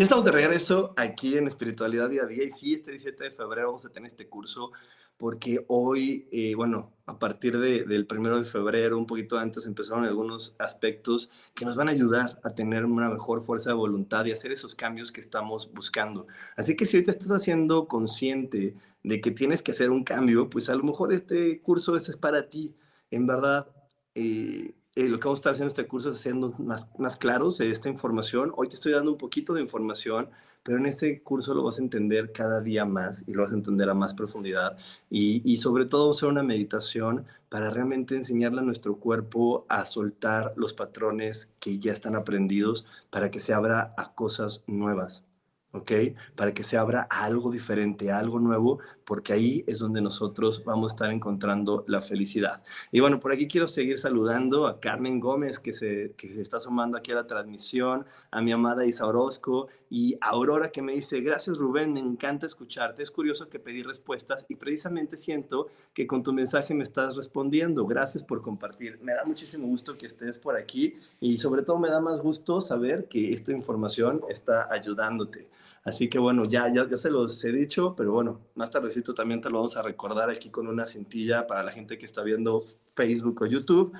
A: Ya estamos de regreso aquí en Espiritualidad Día a Día y sí, este 17 de febrero vamos a tener este curso porque hoy, eh, bueno, a partir de, del primero de febrero, un poquito antes, empezaron algunos aspectos que nos van a ayudar a tener una mejor fuerza de voluntad y hacer esos cambios que estamos buscando. Así que si hoy te estás haciendo consciente de que tienes que hacer un cambio, pues a lo mejor este curso es para ti. En verdad, eh, eh, lo que vamos a estar haciendo este curso es haciendo más, más claros esta información. Hoy te estoy dando un poquito de información, pero en este curso lo vas a entender cada día más y lo vas a entender a más profundidad. Y, y sobre todo hacer una meditación para realmente enseñarle a nuestro cuerpo a soltar los patrones que ya están aprendidos para que se abra a cosas nuevas. ¿ok? Para que se abra algo diferente, algo nuevo, porque ahí es donde nosotros vamos a estar encontrando la felicidad. Y bueno, por aquí quiero seguir saludando a Carmen Gómez, que se, que se está sumando aquí a la transmisión, a mi amada Isa Orozco y a Aurora, que me dice, gracias Rubén, me encanta escucharte. Es curioso que pedí respuestas y precisamente siento que con tu mensaje me estás respondiendo. Gracias por compartir. Me da muchísimo gusto que estés por aquí y sobre todo me da más gusto saber que esta información está ayudándote. Así que bueno, ya, ya, ya se los he dicho, pero bueno, más tardecito también te lo vamos a recordar aquí con una cintilla para la gente que está viendo Facebook o YouTube.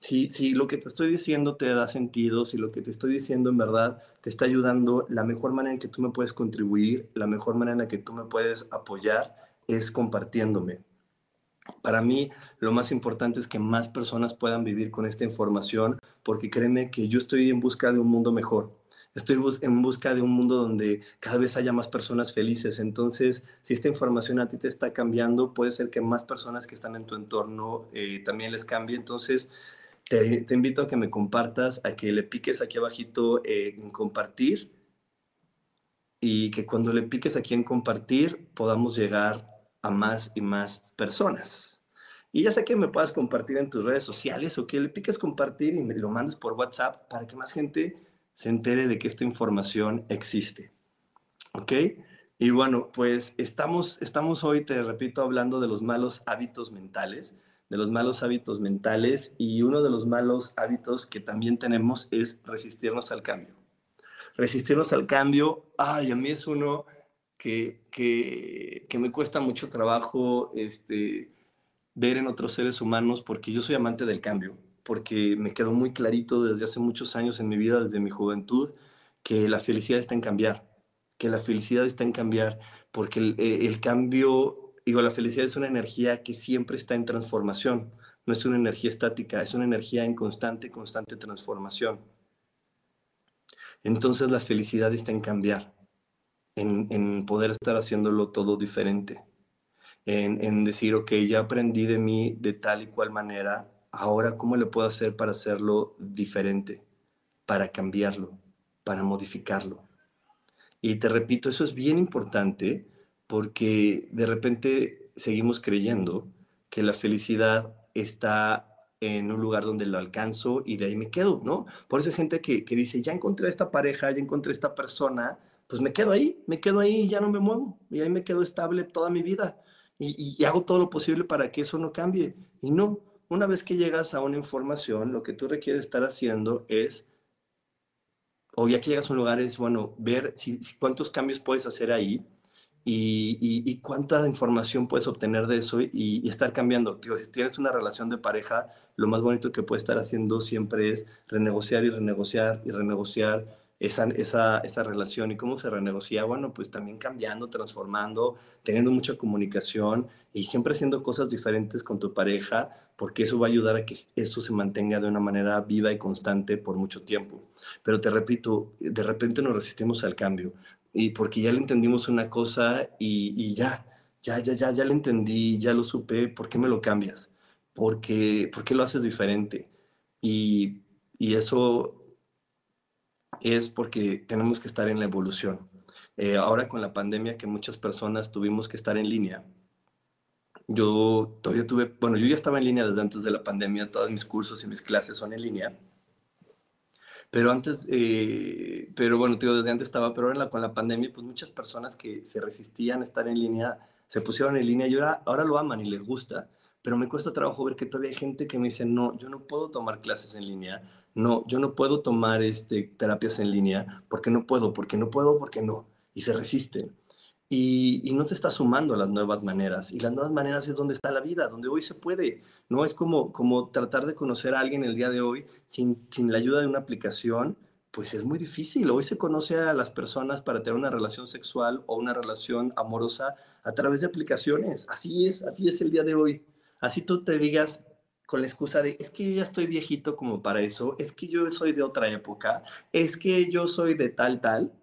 A: Si, si lo que te estoy diciendo te da sentido, si lo que te estoy diciendo en verdad te está ayudando, la mejor manera en que tú me puedes contribuir, la mejor manera en la que tú me puedes apoyar es compartiéndome. Para mí, lo más importante es que más personas puedan vivir con esta información, porque créeme que yo estoy en busca de un mundo mejor estoy en busca de un mundo donde cada vez haya más personas felices. Entonces, si esta información a ti te está cambiando, puede ser que más personas que están en tu entorno eh, también les cambie. Entonces, te, invito a que me compartas, a que le piques aquí abajito eh, en compartir y que cuando le piques aquí en compartir podamos llegar a más y más personas. Y ya sé que me puedas compartir en tus redes sociales o que le piques compartir y me lo mandes por WhatsApp para que más gente se entere de que esta información existe. ¿Ok? Y bueno, pues estamos, estamos hoy, te repito, hablando de los malos hábitos mentales, de los malos hábitos mentales y uno de los malos hábitos que también tenemos es resistirnos al cambio. Resistirnos al cambio, ay, a mí es uno que, que, me cuesta mucho trabajo este, ver en otros seres humanos porque yo soy amante del cambio, porque me quedó muy clarito desde hace muchos años en mi vida, desde mi juventud, que la felicidad está en cambiar que la felicidad está en cambiar, porque el, eh, cambio, digo, la felicidad es una energía que siempre está en transformación, no es una energía estática, es una energía en constante, constante transformación. Entonces la felicidad está en cambiar, en, poder estar haciéndolo todo diferente, en, en, decir, ok, ya aprendí de mí de tal y cual manera, ahora cómo le puedo hacer para hacerlo diferente, para cambiarlo, para modificarlo. Y te repito, eso es bien importante porque de repente seguimos creyendo que la felicidad está en un lugar donde lo alcanzo y de ahí me quedo, ¿no? Por eso hay gente que, dice, ya encontré esta pareja, ya encontré esta persona, pues me quedo ahí, me quedo ahí y ya no me muevo, y ahí me quedo estable toda mi vida. Y, hago todo lo posible para que eso no cambie. Y no, una vez que llegas a una información, lo que tú requieres estar haciendo es o ya que llegas a un lugar es, bueno, ver si, cuántos cambios puedes hacer ahí y, cuánta información puedes obtener de eso y, estar cambiando. si tienes una relación de pareja, lo más bonito que puedes estar haciendo siempre es renegociar y renegociar y renegociar esa, esa, esa relación. ¿Y cómo se renegocia? Bueno, pues también cambiando, transformando, teniendo mucha comunicación y siempre haciendo cosas diferentes con tu pareja, porque eso va a ayudar a que eso se mantenga de una manera viva y constante por mucho tiempo. Pero te repito, de repente nos resistimos al cambio y porque ya le entendimos una cosa y, ya, ya, ya, ya, ya le entendí, ya lo supe, ¿por qué me lo cambias? Porque, ¿Por qué lo haces diferente? Y, y eso es porque tenemos que estar en la evolución. Eh, ahora con la pandemia que muchas personas tuvimos que estar en línea, yo todavía tuve, bueno, yo ya estaba en línea desde antes de la pandemia, todos mis cursos y mis clases son en línea, pero antes, eh, pero bueno, digo, desde antes estaba, pero ahora con la pandemia, pues muchas personas que se resistían a estar en línea, se pusieron en línea y ahora, ahora lo aman y les gusta, pero me cuesta trabajo ver que todavía hay gente que me dice, no, yo no puedo tomar clases en línea, no, yo no puedo tomar este, terapias en línea, porque no puedo, porque no puedo, porque no, y se resisten y, no se está sumando a las nuevas maneras. Y las nuevas maneras es donde está la vida, donde hoy se puede. No es como, como tratar de conocer a alguien el día de hoy sin, sin la ayuda de una aplicación, pues es muy difícil. Hoy se conoce a las personas para tener una relación sexual o una relación amorosa a través de aplicaciones. Así es, así es el día de hoy. Así tú te digas con la excusa de, es que yo ya estoy viejito como para eso, es que yo soy de otra época, es que yo soy de tal, tal.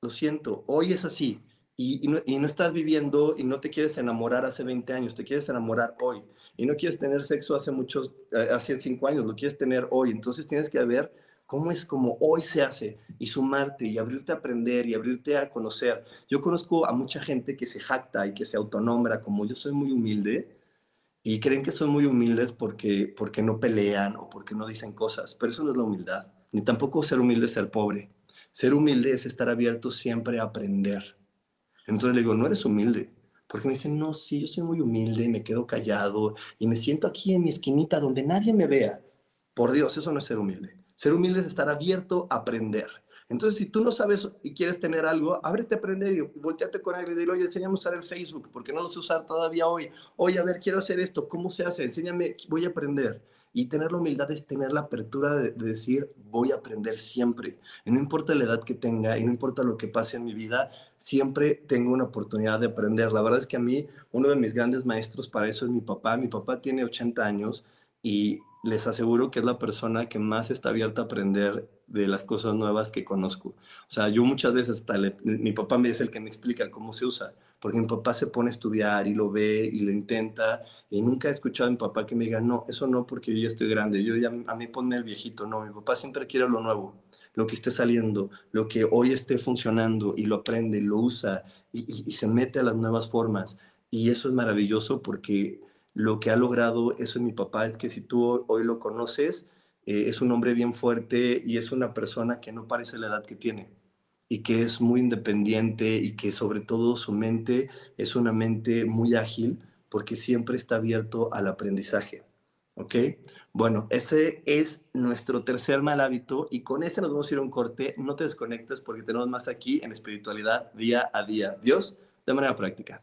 A: Lo siento, hoy es así y, no, estás viviendo y no te quieres enamorar hace 20 años, te quieres enamorar hoy y no quieres tener sexo hace muchos, eh, hace 5 años, lo quieres tener hoy. Entonces tienes que ver cómo es como hoy se hace y sumarte y abrirte a aprender y abrirte a conocer. Yo conozco a mucha gente que se jacta y que se autonombra como yo soy muy humilde y creen que son muy humildes porque, porque no pelean o porque no dicen cosas, pero eso no es la humildad. Ni tampoco ser humilde es ser pobre. Ser humilde es estar abierto siempre a aprender entonces le digo, no eres humilde. Porque me dicen, no, sí, yo soy muy humilde, me quedo callado y me siento aquí en mi esquinita donde nadie me vea. Por Dios, eso no es ser humilde. Ser humilde es estar abierto a aprender. Entonces, si tú no sabes y quieres tener algo, ábrete a aprender y volteate con alguien y dile, oye, enséñame a usar el Facebook, porque no lo sé usar todavía hoy. Oye, a ver, quiero hacer esto, ¿cómo se hace? Enséñame, voy a aprender. Y tener la humildad es tener la apertura de, decir, voy a aprender siempre. Y no importa la edad que tenga y no importa lo que pase en mi vida, siempre tengo una oportunidad de aprender. La verdad es que a mí, uno de mis grandes maestros para eso es mi papá. Mi papá tiene 80 años y les aseguro que es la persona que más está abierta a aprender de las cosas nuevas que conozco. O sea, yo muchas veces, hasta mi papá me es el que me explica cómo se usa porque mi papá se pone a estudiar y lo ve y lo intenta, y nunca he escuchado a mi papá que me diga, no, eso no, porque yo ya estoy grande, yo ya, a mí ponme el viejito, no, mi papá siempre quiere lo nuevo, lo que esté saliendo, lo que hoy esté funcionando, y lo aprende, lo usa, y, se mete a las nuevas formas. Y eso es maravilloso porque lo que ha logrado eso en mi papá es que si tú hoy lo conoces, eh, es un hombre bien fuerte y es una persona que no parece la edad que tiene y que es muy independiente y que sobre todo su mente es una mente muy ágil porque siempre está abierto al aprendizaje. ¿Ok? Bueno, ese es nuestro tercer mal hábito y con ese nos vamos a ir a un corte. No te desconectes porque tenemos más aquí en espiritualidad día a día. Dios, de manera práctica.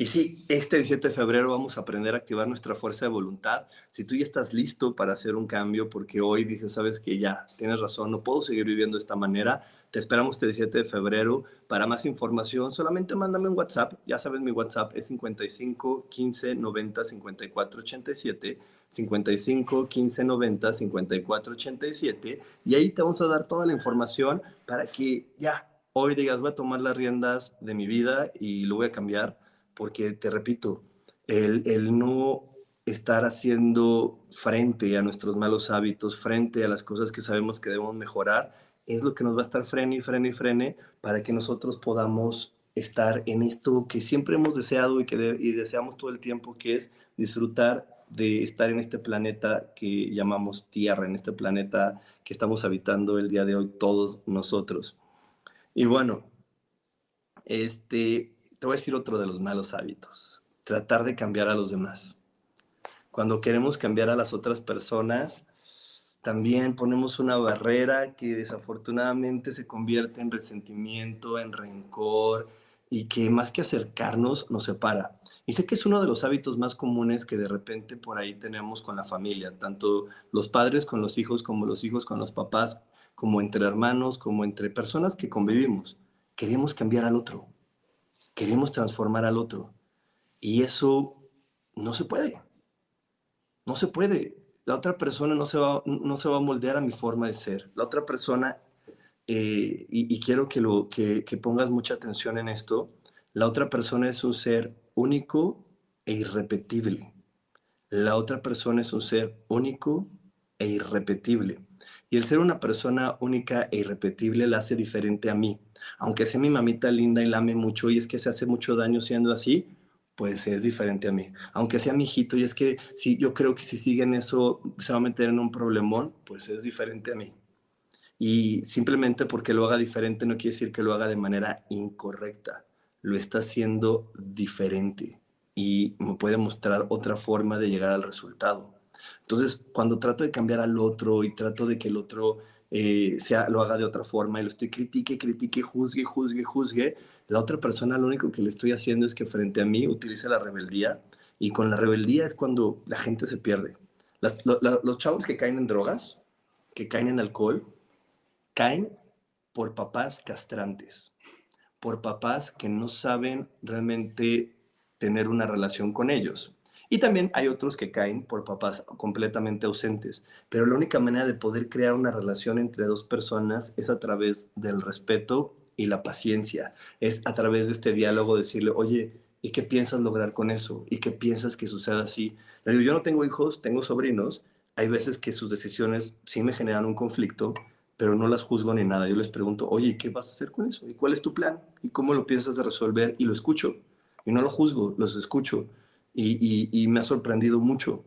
A: Y sí, este 17 de febrero vamos a aprender a activar nuestra fuerza de voluntad. Si tú ya estás listo para hacer un cambio, porque hoy dices, sabes que ya, tienes razón, no puedo seguir viviendo de esta manera, te esperamos este 17 de febrero. Para más información, solamente mándame un WhatsApp. Ya sabes, mi WhatsApp es 55 15 90 54 87. 55 15 90 54 87. Y ahí te vamos a dar toda la información para que ya hoy digas, voy a tomar las riendas de mi vida y lo voy a cambiar porque te repito, el, el no estar haciendo frente a nuestros malos hábitos, frente a las cosas que sabemos que debemos mejorar, es lo que nos va a estar frene y frene y frene para que nosotros podamos estar en esto que siempre hemos deseado y que y deseamos todo el tiempo, que es disfrutar de estar en este planeta que llamamos Tierra, en este planeta que estamos habitando el día de hoy todos nosotros. Y bueno, este, te voy a decir otro de los malos hábitos, tratar de cambiar a los demás. Cuando queremos cambiar a las otras personas, también ponemos una barrera que desafortunadamente se convierte en resentimiento, en rencor y que más que acercarnos nos separa. Y sé que es uno de los hábitos más comunes que de repente por ahí tenemos con la familia, tanto los padres con los hijos como los hijos con los papás, como entre hermanos, como entre personas que convivimos. Queremos cambiar al otro queremos transformar al otro. Y eso no se puede. No se puede. La otra persona no se va, no se va a moldear a mi forma de ser. La otra persona, eh, y, quiero que, que pongas mucha atención en esto, la otra persona es un ser único e irrepetible. La otra persona es un ser único e irrepetible. Y el ser una persona única e irrepetible la hace diferente a mí aunque sea mi mamita linda y la ame mucho y es que se hace mucho daño siendo así, pues es diferente a mí. Aunque sea mi hijito y es que si yo creo que si siguen eso se va a meter en un problemón, pues es diferente a mí. Y simplemente porque lo haga diferente no quiere decir que lo haga de manera incorrecta. Lo está haciendo diferente y me puede mostrar otra forma de llegar al resultado. Entonces, cuando trato de cambiar al otro y trato de que el otro eh, sea, lo haga de otra forma y lo estoy critique, critique, juzgue, juzgue, juzgue, la otra persona lo único que le estoy haciendo es que frente a mí utilice la rebeldía y con la rebeldía es cuando la gente se pierde. los chavos que caen en drogas, que caen en alcohol, caen por papás castrantes, por papás que no saben realmente tener una relación con ellos. Y también hay otros que caen por papás completamente ausentes. Pero la única manera de poder crear una relación entre dos personas es a través del respeto y la paciencia. Es a través de este diálogo decirle, oye, ¿y qué piensas lograr con eso? ¿Y qué piensas que suceda así? Le digo, yo no tengo hijos, tengo sobrinos. Hay veces que sus decisiones sí me generan un conflicto, pero no las juzgo ni nada. Yo les pregunto, oye, ¿qué vas a hacer con eso? ¿Y cuál es tu plan? ¿Y cómo lo piensas de resolver? Y lo escucho. Y no lo juzgo, los escucho y, me ha sorprendido mucho.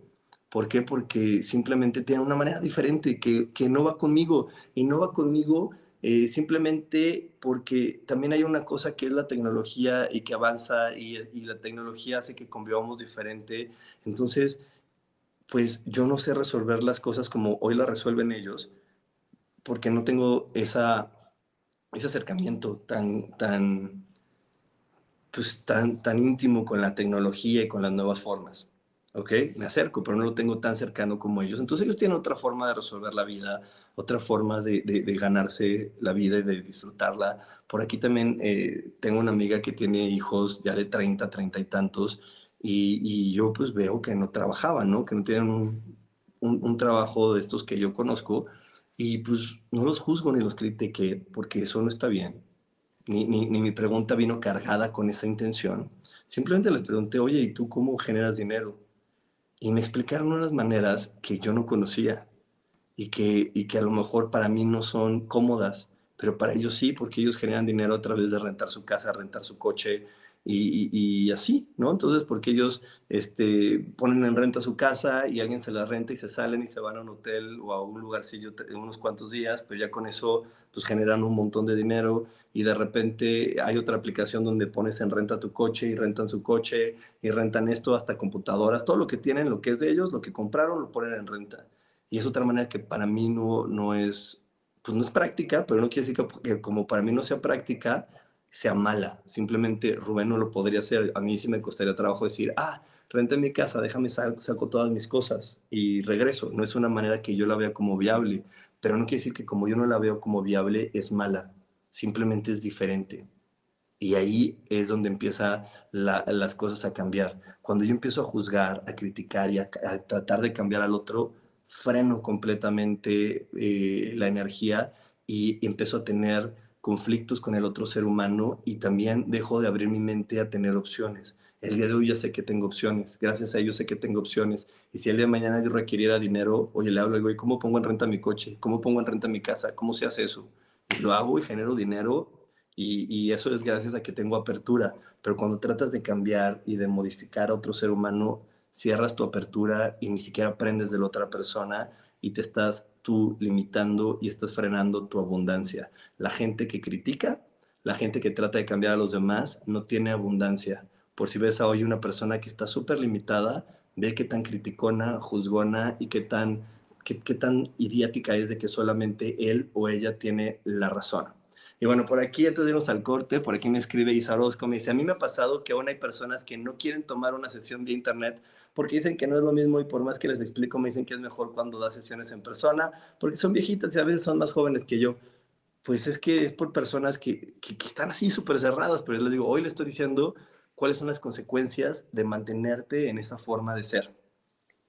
A: ¿Por qué? Porque simplemente tiene una manera diferente que, que no va conmigo y no va conmigo eh, simplemente porque también hay una cosa que es la tecnología y que avanza y, y la tecnología hace que convivamos diferente. Entonces, pues yo no sé resolver las cosas como hoy las resuelven ellos porque no tengo esa, ese acercamiento tan, tan, pues, tan, tan íntimo con la tecnología y con las nuevas formas. ¿Ok? Me acerco, pero no lo tengo tan cercano como ellos. Entonces ellos tienen otra forma de resolver la vida, otra forma de, de, ganarse la vida y de disfrutarla. Por aquí también eh, tengo una amiga que tiene hijos ya de 30, 30 y tantos, y, y yo pues veo que no trabajaban, ¿no? Que no tienen un, un, un, trabajo de estos que yo conozco, y pues no los juzgo ni los critiqué, porque eso no está bien ni, mi pregunta vino cargada con esa intención. Simplemente les pregunté, oye, ¿y tú cómo generas dinero? Y me explicaron unas maneras que yo no conocía y que, y que a lo mejor para mí no son cómodas, pero para ellos sí, porque ellos generan dinero a través de rentar su casa, rentar su coche, y, así, ¿no? Entonces, porque ellos este, ponen en renta su casa y alguien se la renta y se salen y se van a un hotel o a un lugarcillo unos cuantos días, pero ya con eso pues generan un montón de dinero y de repente hay otra aplicación donde pones en renta tu coche y rentan su coche y rentan esto hasta computadoras, todo lo que tienen, lo que es de ellos, lo que compraron, lo ponen en renta. Y es otra manera que para mí no, no es, pues no es práctica, pero no quiere decir que, como para mí no sea práctica, sea mala. Simplemente Rubén no lo podría hacer. A mí sí me costaría trabajo decir, ah, renta mi casa, déjame saco, saco todas mis cosas y regreso. No es una manera que yo la vea como viable, pero no quiere decir que como yo no la veo como viable es mala. Simplemente es diferente. Y ahí es donde empiezan las cosas a cambiar. Cuando yo empiezo a juzgar, a criticar y a, tratar de cambiar al otro, freno completamente eh, la energía y empiezo a tener conflictos con el otro ser humano y también dejo de abrir mi mente a tener opciones. El día de hoy ya sé que tengo opciones, gracias a ellos sé que tengo opciones. Y si el día de mañana yo requiriera dinero, oye, le hablo y digo, ¿cómo pongo en renta mi coche? ¿Cómo pongo en renta mi casa? ¿Cómo se hace eso? Lo hago y genero dinero y, eso es gracias a que tengo apertura. Pero cuando tratas de cambiar y de modificar a otro ser humano, cierras tu apertura y ni siquiera aprendes de la otra persona y te estás tú limitando y estás frenando tu abundancia. La gente que critica, la gente que trata de cambiar a los demás, no tiene abundancia. Por si ves a hoy una persona que está súper limitada, ve qué tan criticona, juzgona y qué tan, qué, tan idiática es de que solamente él o ella tiene la razón. Y bueno, por aquí, antes de irnos al corte, por aquí me escribe Isarosco, me dice, a mí me ha pasado que aún hay personas que no quieren tomar una sesión de internet porque dicen que no es lo mismo y por más que les explico me dicen que es mejor cuando da sesiones en persona, porque son viejitas y a veces son más jóvenes que yo. Pues es que es por personas que, que, están así súper cerradas, pero les digo, hoy les estoy diciendo cuáles son las consecuencias de mantenerte en esa forma de ser.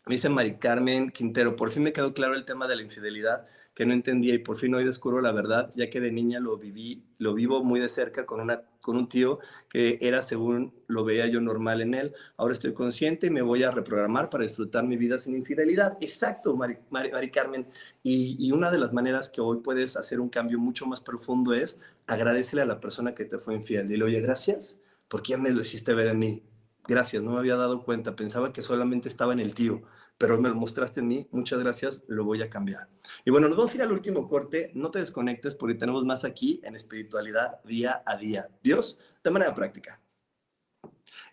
A: Me dice Mari Carmen Quintero, por fin me quedó claro el tema de la infidelidad que no entendía y por fin hoy descubro la verdad, ya que de niña lo viví, lo vivo muy de cerca con, una, con un tío que era según lo veía yo normal en él. Ahora estoy consciente y me voy a reprogramar para disfrutar mi vida sin infidelidad. Exacto, Mari, Mari, Carmen. Y, una de las maneras que hoy puedes hacer un cambio mucho más profundo es agradecerle a la persona que te fue infiel. Dile, oye, gracias, porque ya me lo hiciste ver en mí. Gracias, no me había dado cuenta, pensaba que solamente estaba en el tío pero me lo mostraste en mí, muchas gracias, lo voy a cambiar. Y bueno, nos vamos a ir al último corte, no te desconectes porque tenemos más aquí en espiritualidad día a día. Dios, de manera práctica.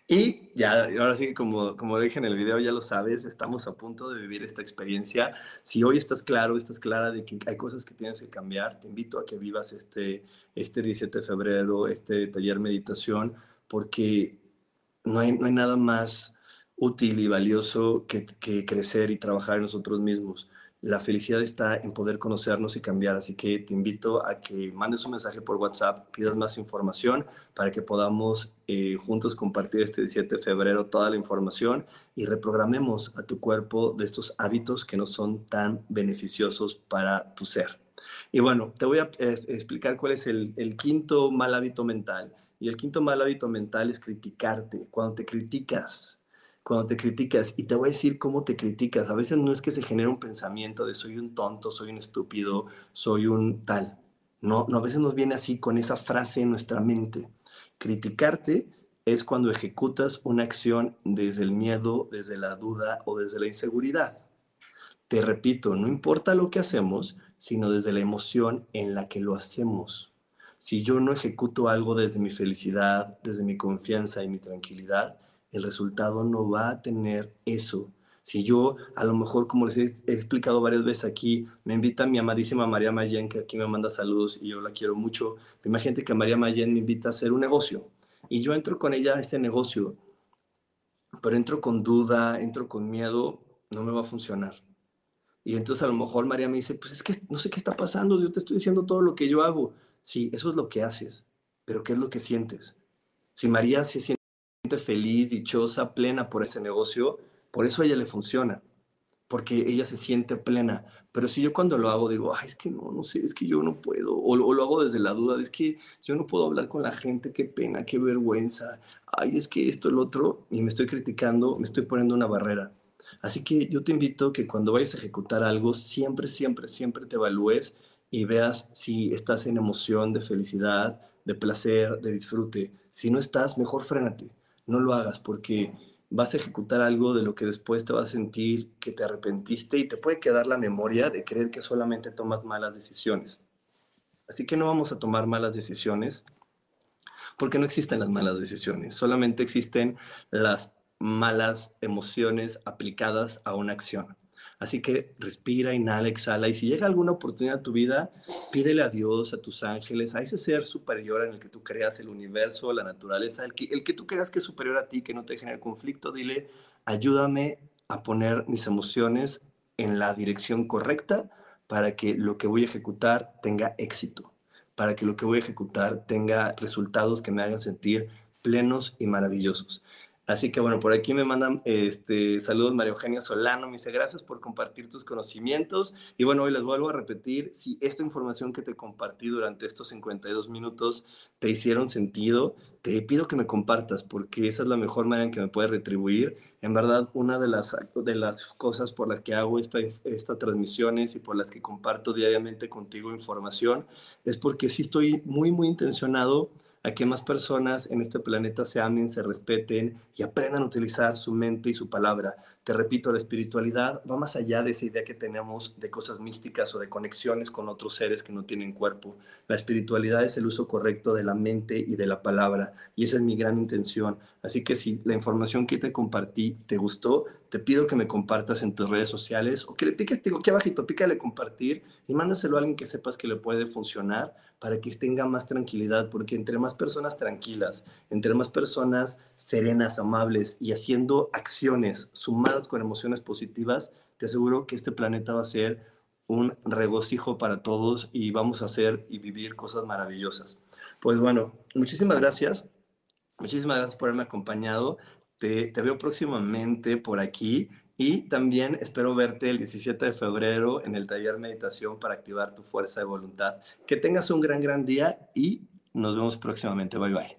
A: Y ya, ahora sí, como, como dije en el video, ya lo sabes, estamos a punto de vivir esta experiencia. Si hoy estás claro, estás clara de que hay cosas que tienes que cambiar, te invito a que vivas este, este 17 de febrero, este taller meditación, porque no hay, nada más útil y valioso que, crecer y trabajar en nosotros mismos. La felicidad está en poder conocernos y cambiar, así que te invito a que mandes un mensaje por WhatsApp, pidas más información para que podamos eh, juntos compartir este 17 de febrero toda la información y reprogramemos a tu cuerpo de estos hábitos que no son tan beneficiosos para tu ser. Y bueno, te voy a eh, explicar cuál es el quinto mal hábito mental. Y el quinto mal hábito mental es criticarte. Cuando te criticas, cuando te criticas, y te voy a decir cómo te criticas, a veces no es que se genere un pensamiento de soy un tonto, soy un estúpido, soy un tal. No, no, a veces nos viene así con esa frase en nuestra mente. Criticarte es cuando ejecutas una acción desde el miedo, desde la duda o desde la inseguridad. Te repito, no importa lo que hacemos, sino desde la emoción en la que lo hacemos. Si yo no ejecuto algo desde mi felicidad, desde mi confianza y mi tranquilidad, el resultado no va a tener eso. Si yo, a lo mejor, como les he, explicado varias veces aquí, me invita mi amadísima María Mayen, que aquí me manda saludos y yo la quiero mucho. Imagínate que María Mayen me invita a hacer un negocio y yo entro con ella a este negocio, pero entro con duda, entro con miedo, no me va a funcionar. Y entonces a lo mejor María me dice, pues es que no sé qué está pasando, yo te estoy diciendo todo lo que yo hago. Sí, eso es lo que haces, pero ¿qué es lo que sientes? Si María se siente feliz, dichosa, plena por ese negocio, por eso a ella le funciona, porque ella se siente plena. Pero si yo cuando lo hago digo, ay, es que no, no sé, es que yo no puedo, o, lo hago desde la duda, es que yo no puedo hablar con la gente, qué pena, qué vergüenza, ay, es que esto, el otro, y me estoy criticando, me estoy poniendo una barrera. Así que yo te invito que cuando vayas a ejecutar algo, siempre, siempre, siempre te evalúes y veas si estás en emoción de felicidad, de placer, de disfrute. Si no estás, mejor frénate no lo hagas porque vas a ejecutar algo de lo que después te vas a sentir que te arrepentiste y te puede quedar la memoria de creer que solamente tomas malas decisiones. Así que no vamos a tomar malas decisiones porque no existen las malas decisiones, solamente existen las malas emociones aplicadas a una acción. Así que respira, inhala, exhala. Y si llega alguna oportunidad a tu vida, pídele a Dios, a tus ángeles, a ese ser superior en el que tú creas, el universo, la naturaleza, el que, tú creas que es superior a ti, que no te genere conflicto, dile, ayúdame a poner mis emociones en la dirección correcta para que lo que voy a ejecutar tenga éxito, para que lo que voy a ejecutar tenga resultados que me hagan sentir plenos y maravillosos. Así que bueno, por aquí me mandan este, saludos María Eugenia Solano, me dice gracias por compartir tus conocimientos. Y bueno, hoy les vuelvo a repetir, si esta información que te compartí durante estos 52 minutos te hicieron sentido, te pido que me compartas porque esa es la mejor manera en que me puedes retribuir. En verdad, una de las, de las cosas por las que hago esta, estas transmisiones y por las que comparto diariamente contigo información es porque sí estoy muy, muy intencionado a que más personas en este planeta se amen, se respeten y aprendan a utilizar su mente y su palabra. Te repito, la espiritualidad va más allá de esa idea que tenemos de cosas místicas o de conexiones con otros seres que no tienen cuerpo. La espiritualidad es el uso correcto de la mente y de la palabra y esa es mi gran intención. Así que si la información que te compartí te gustó, te pido que me compartas en tus redes sociales o que le piques, digo, aquí abajito, pícale compartir y mándaselo a alguien que sepas que le puede funcionar para que tenga más tranquilidad, porque entre más personas tranquilas, entre más personas serenas, amables y haciendo acciones sumadas con emociones positivas, te aseguro que este planeta va a ser un regocijo para todos y vamos a hacer y vivir cosas maravillosas. Pues bueno, muchísimas gracias. Muchísimas gracias por haberme acompañado. Te, veo próximamente por aquí y también espero verte el 17 de febrero en el taller meditación para activar tu fuerza de voluntad. Que tengas un gran, gran día y nos vemos próximamente. Bye bye.